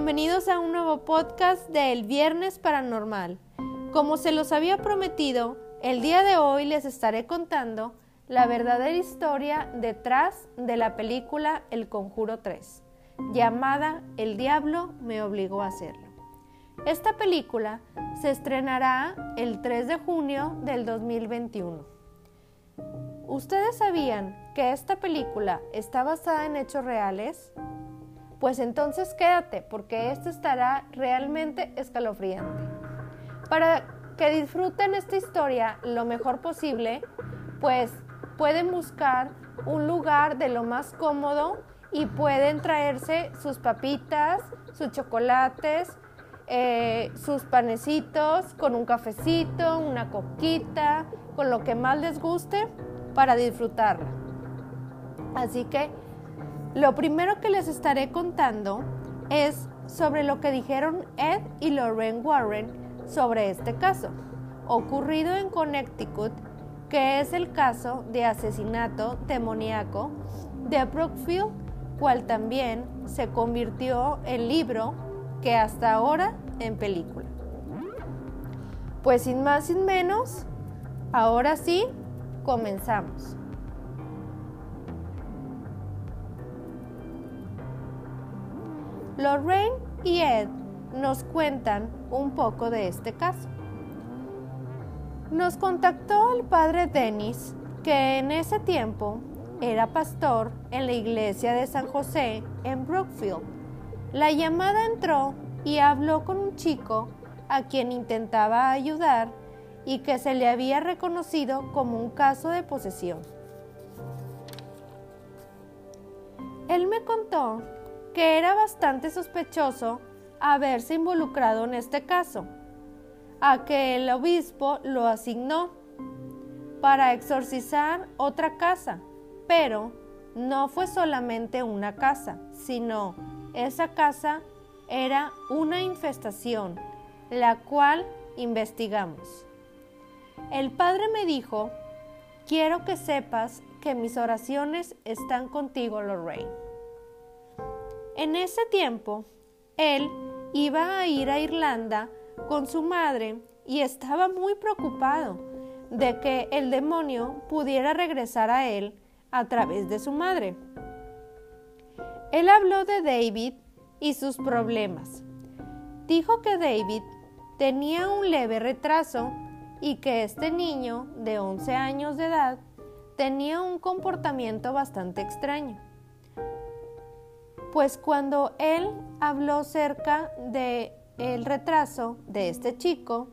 Bienvenidos a un nuevo podcast del Viernes Paranormal. Como se los había prometido, el día de hoy les estaré contando la verdadera historia detrás de la película El Conjuro 3, llamada El Diablo me obligó a hacerlo. Esta película se estrenará el 3 de junio del 2021. ¿Ustedes sabían que esta película está basada en hechos reales? Pues entonces quédate porque esto estará realmente escalofriante. Para que disfruten esta historia lo mejor posible, pues pueden buscar un lugar de lo más cómodo y pueden traerse sus papitas, sus chocolates, eh, sus panecitos con un cafecito, una coquita, con lo que más les guste para disfrutarla. Así que lo primero que les estaré contando es sobre lo que dijeron Ed y Lorraine Warren sobre este caso, ocurrido en Connecticut, que es el caso de asesinato demoníaco de Brookfield, cual también se convirtió en libro que hasta ahora en película. Pues sin más, sin menos, ahora sí, comenzamos. Lorraine y Ed nos cuentan un poco de este caso. Nos contactó el padre Dennis, que en ese tiempo era pastor en la iglesia de San José en Brookfield. La llamada entró y habló con un chico a quien intentaba ayudar y que se le había reconocido como un caso de posesión. Él me contó que era bastante sospechoso haberse involucrado en este caso, a que el obispo lo asignó para exorcizar otra casa, pero no fue solamente una casa, sino esa casa era una infestación, la cual investigamos. El Padre me dijo, quiero que sepas que mis oraciones están contigo, Lorraine. En ese tiempo, él iba a ir a Irlanda con su madre y estaba muy preocupado de que el demonio pudiera regresar a él a través de su madre. Él habló de David y sus problemas. Dijo que David tenía un leve retraso y que este niño de 11 años de edad tenía un comportamiento bastante extraño. Pues cuando él habló cerca de el retraso de este chico,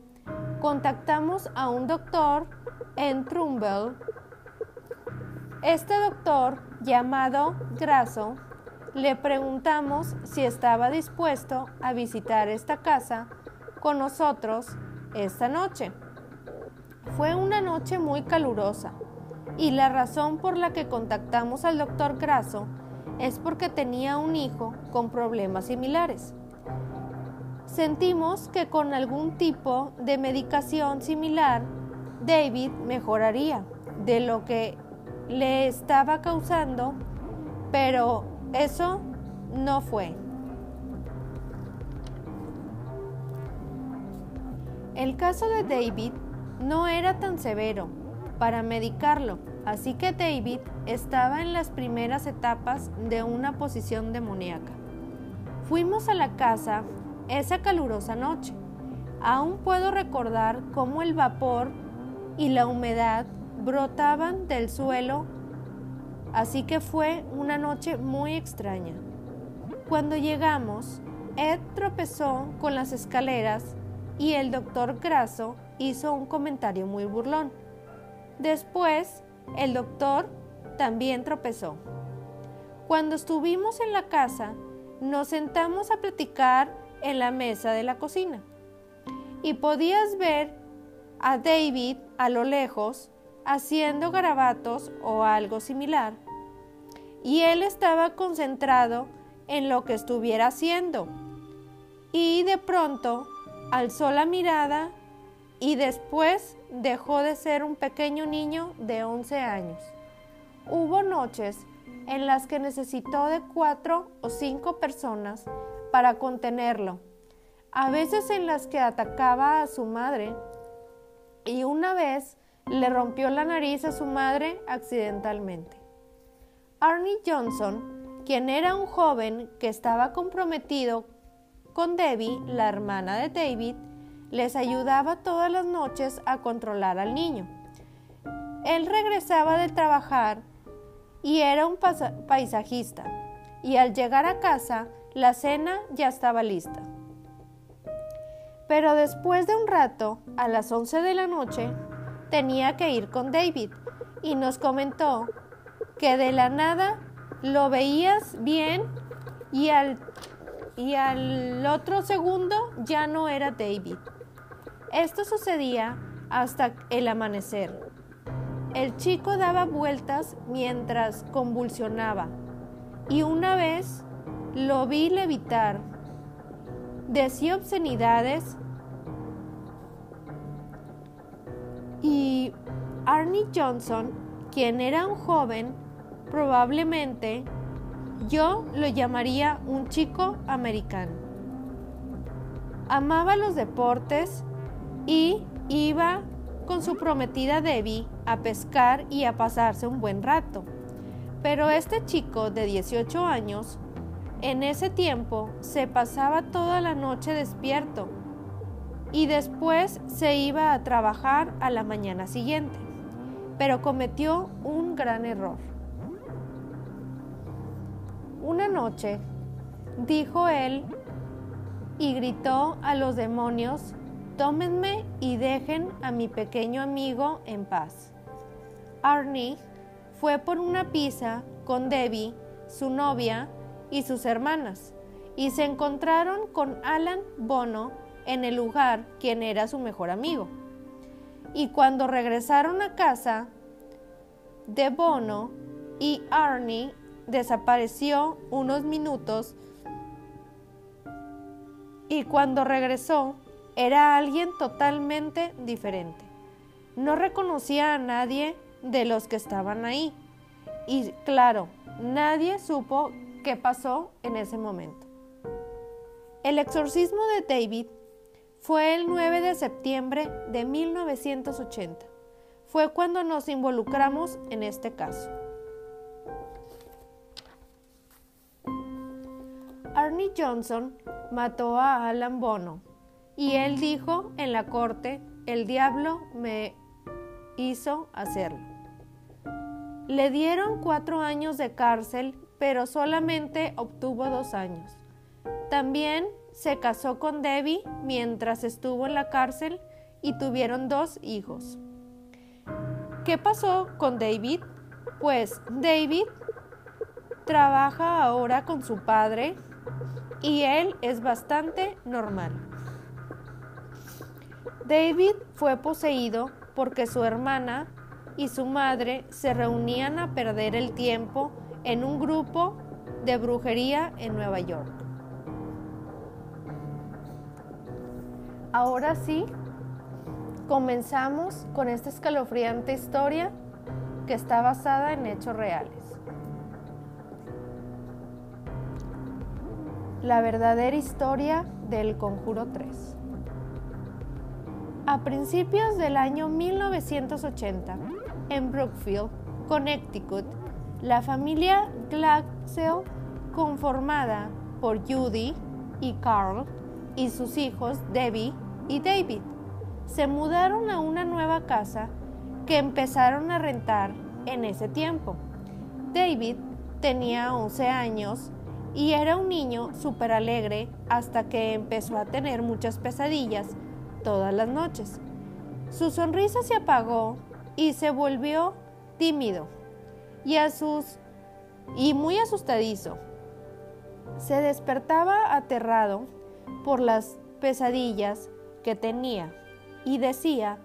contactamos a un doctor en Trumbull. Este doctor, llamado Grasso, le preguntamos si estaba dispuesto a visitar esta casa con nosotros esta noche. Fue una noche muy calurosa y la razón por la que contactamos al doctor Grasso es porque tenía un hijo con problemas similares. Sentimos que con algún tipo de medicación similar, David mejoraría de lo que le estaba causando, pero eso no fue. El caso de David no era tan severo para medicarlo, así que David estaba en las primeras etapas de una posición demoníaca. Fuimos a la casa esa calurosa noche. Aún puedo recordar cómo el vapor y la humedad brotaban del suelo, así que fue una noche muy extraña. Cuando llegamos, Ed tropezó con las escaleras y el doctor Grasso hizo un comentario muy burlón. Después, el doctor también tropezó. Cuando estuvimos en la casa, nos sentamos a platicar en la mesa de la cocina y podías ver a David a lo lejos haciendo garabatos o algo similar. Y él estaba concentrado en lo que estuviera haciendo. Y de pronto alzó la mirada y después dejó de ser un pequeño niño de 11 años. Hubo noches en las que necesitó de cuatro o cinco personas para contenerlo, a veces en las que atacaba a su madre y una vez le rompió la nariz a su madre accidentalmente. Arnie Johnson, quien era un joven que estaba comprometido con Debbie, la hermana de David, les ayudaba todas las noches a controlar al niño. Él regresaba de trabajar y era un paisajista, y al llegar a casa la cena ya estaba lista. Pero después de un rato, a las 11 de la noche, tenía que ir con David y nos comentó que de la nada lo veías bien y al, y al otro segundo ya no era David. Esto sucedía hasta el amanecer. El chico daba vueltas mientras convulsionaba y una vez lo vi levitar. Decía obscenidades y Arnie Johnson, quien era un joven, probablemente yo lo llamaría un chico americano. Amaba los deportes y iba con su prometida Debbie a pescar y a pasarse un buen rato. Pero este chico de 18 años, en ese tiempo, se pasaba toda la noche despierto y después se iba a trabajar a la mañana siguiente, pero cometió un gran error. Una noche, dijo él y gritó a los demonios, tómenme y dejen a mi pequeño amigo en paz. Arnie fue por una pizza con Debbie, su novia y sus hermanas, y se encontraron con Alan Bono, en el lugar quien era su mejor amigo. Y cuando regresaron a casa, de Bono y Arnie desapareció unos minutos y cuando regresó era alguien totalmente diferente. No reconocía a nadie de los que estaban ahí. Y claro, nadie supo qué pasó en ese momento. El exorcismo de David fue el 9 de septiembre de 1980. Fue cuando nos involucramos en este caso. Arnie Johnson mató a Alan Bono y él dijo en la corte, el diablo me hizo hacerlo. Le dieron cuatro años de cárcel, pero solamente obtuvo dos años. También se casó con Debbie mientras estuvo en la cárcel y tuvieron dos hijos. ¿Qué pasó con David? Pues David trabaja ahora con su padre y él es bastante normal. David fue poseído porque su hermana y su madre se reunían a perder el tiempo en un grupo de brujería en Nueva York. Ahora sí, comenzamos con esta escalofriante historia que está basada en hechos reales. La verdadera historia del Conjuro 3. A principios del año 1980, en Brookfield, Connecticut, la familia Glaxell, conformada por Judy y Carl, y sus hijos Debbie y David se mudaron a una nueva casa que empezaron a rentar en ese tiempo. David tenía 11 años y era un niño súper alegre hasta que empezó a tener muchas pesadillas todas las noches. Su sonrisa se apagó y se volvió tímido y, a sus, y muy asustadizo. Se despertaba aterrado por las pesadillas que tenía y decía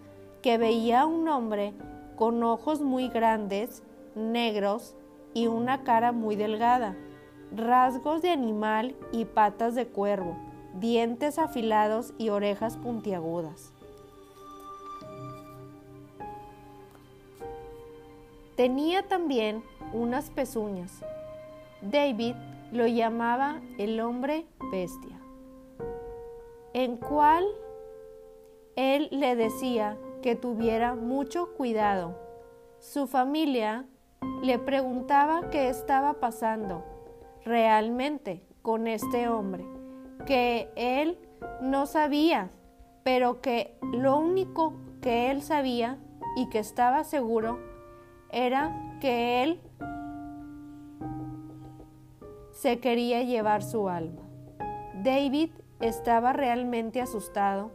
que veía a un hombre con ojos muy grandes, negros y una cara muy delgada, rasgos de animal y patas de cuervo, dientes afilados y orejas puntiagudas. Tenía también unas pezuñas. David lo llamaba el hombre bestia, en cual él le decía que tuviera mucho cuidado. Su familia le preguntaba qué estaba pasando realmente con este hombre, que él no sabía, pero que lo único que él sabía y que estaba seguro era que él se quería llevar su alma. David estaba realmente asustado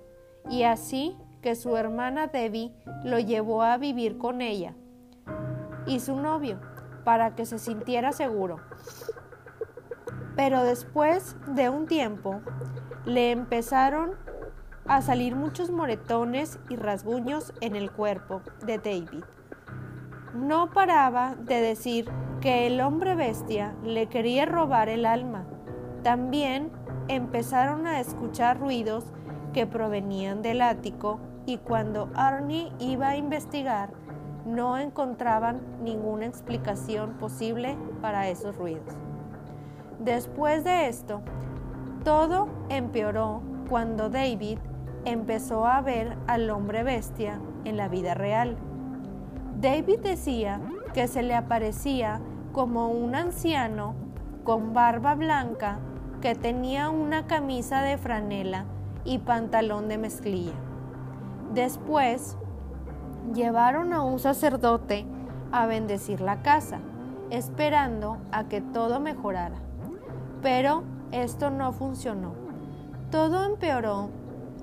y así que su hermana Debbie lo llevó a vivir con ella y su novio para que se sintiera seguro. Pero después de un tiempo le empezaron a salir muchos moretones y rasguños en el cuerpo de David. No paraba de decir que el hombre bestia le quería robar el alma. También empezaron a escuchar ruidos que provenían del ático y cuando Arnie iba a investigar no encontraban ninguna explicación posible para esos ruidos. Después de esto, todo empeoró cuando David empezó a ver al hombre bestia en la vida real. David decía que se le aparecía como un anciano con barba blanca que tenía una camisa de franela y pantalón de mezclilla. Después llevaron a un sacerdote a bendecir la casa, esperando a que todo mejorara. Pero esto no funcionó. Todo empeoró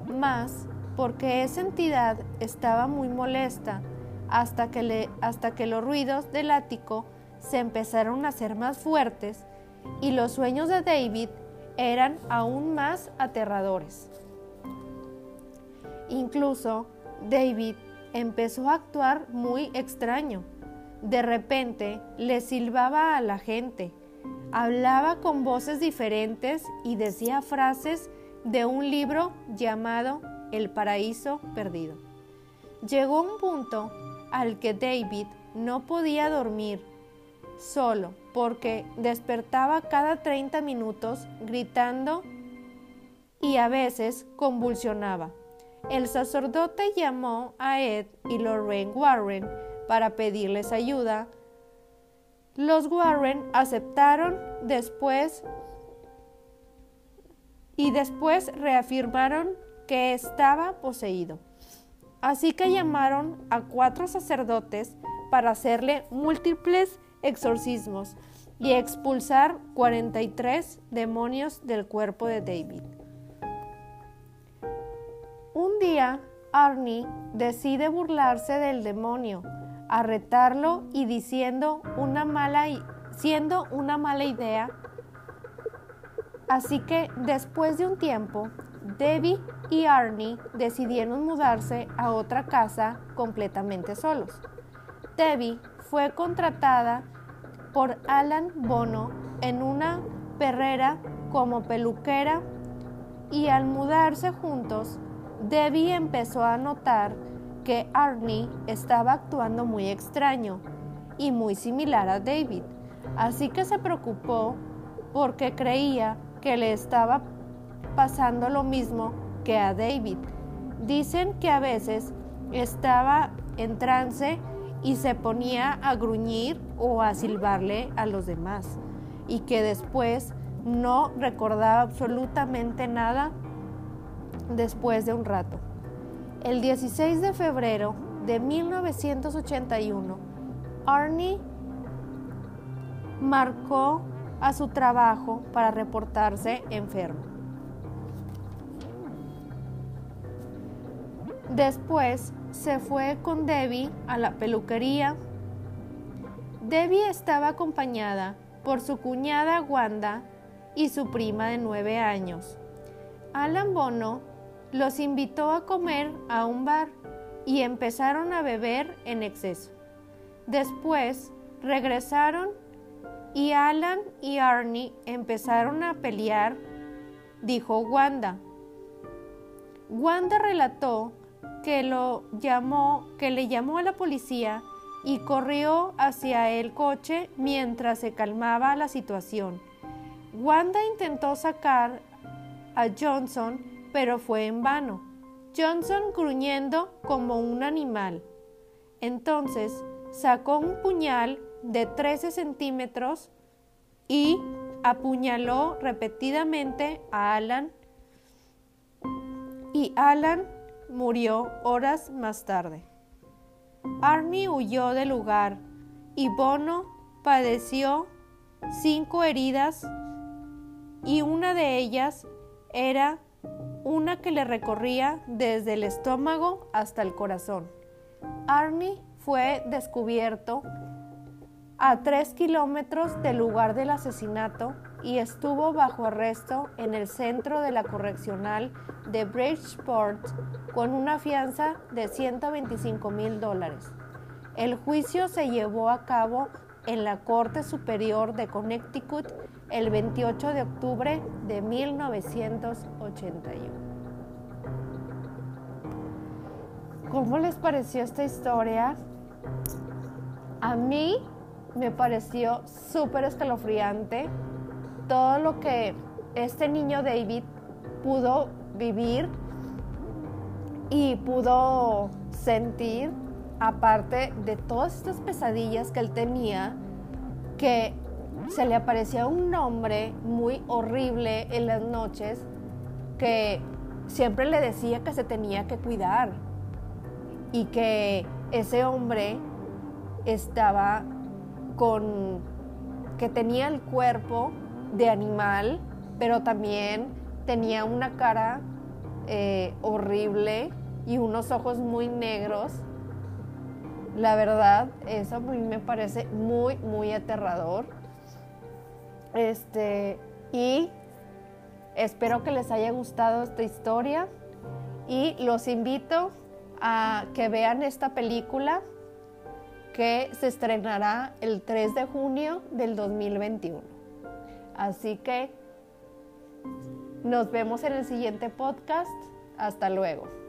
más porque esa entidad estaba muy molesta hasta que, hasta que los ruidos del ático se empezaron a hacer más fuertes y los sueños de David eran aún más aterradores. Incluso David empezó a actuar muy extraño. De repente le silbaba a la gente, hablaba con voces diferentes y decía frases de un libro llamado El paraíso perdido. Llegó un punto al que David no podía dormir solo porque despertaba cada 30 minutos gritando y a veces convulsionaba. El sacerdote llamó a Ed y Lorraine Warren para pedirles ayuda. Los Warren aceptaron después y después reafirmaron que estaba poseído. Así que llamaron a cuatro sacerdotes para hacerle múltiples exorcismos y expulsar 43 demonios del cuerpo de David. Un día, Arnie decide burlarse del demonio, arretarlo y diciendo una mala, siendo una mala idea. Así que después de un tiempo, Debbie y Arnie decidieron mudarse a otra casa completamente solos. Debbie fue contratada por Alan Bono en una perrera como peluquera y al mudarse juntos, Debbie empezó a notar que Arnie estaba actuando muy extraño y muy similar a David, así que se preocupó porque creía que le estaba pasando lo mismo que a David. Dicen que a veces estaba en trance y se ponía a gruñir o a silbarle a los demás y que después no recordaba absolutamente nada después de un rato. El 16 de febrero de 1981, Arnie marcó a su trabajo para reportarse enfermo. Después se fue con Debbie a la peluquería. Debbie estaba acompañada por su cuñada Wanda y su prima de nueve años. Alan Bono los invitó a comer a un bar y empezaron a beber en exceso. Después regresaron y Alan y Arnie empezaron a pelear, dijo Wanda. Wanda relató que lo llamó, que le llamó a la policía y corrió hacia el coche mientras se calmaba la situación. Wanda intentó sacar a Johnson, pero fue en vano. Johnson gruñendo como un animal. Entonces sacó un puñal de 13 centímetros y apuñaló repetidamente a Alan y Alan murió horas más tarde. Arnie huyó del lugar y Bono padeció cinco heridas y una de ellas era una que le recorría desde el estómago hasta el corazón. Arnie fue descubierto a tres kilómetros del lugar del asesinato y estuvo bajo arresto en el centro de la correccional de Bridgeport con una fianza de 125 mil dólares. El juicio se llevó a cabo en la Corte Superior de Connecticut el 28 de octubre de 1981. ¿Cómo les pareció esta historia? A mí me pareció súper escalofriante todo lo que este niño David pudo vivir y pudo sentir, aparte de todas estas pesadillas que él tenía, que se le aparecía un nombre muy horrible en las noches que siempre le decía que se tenía que cuidar y que ese hombre estaba con que tenía el cuerpo de animal, pero también tenía una cara eh, horrible y unos ojos muy negros. La verdad, eso a mí me parece muy, muy aterrador. Este, y espero que les haya gustado esta historia y los invito a que vean esta película que se estrenará el 3 de junio del 2021. Así que nos vemos en el siguiente podcast. Hasta luego.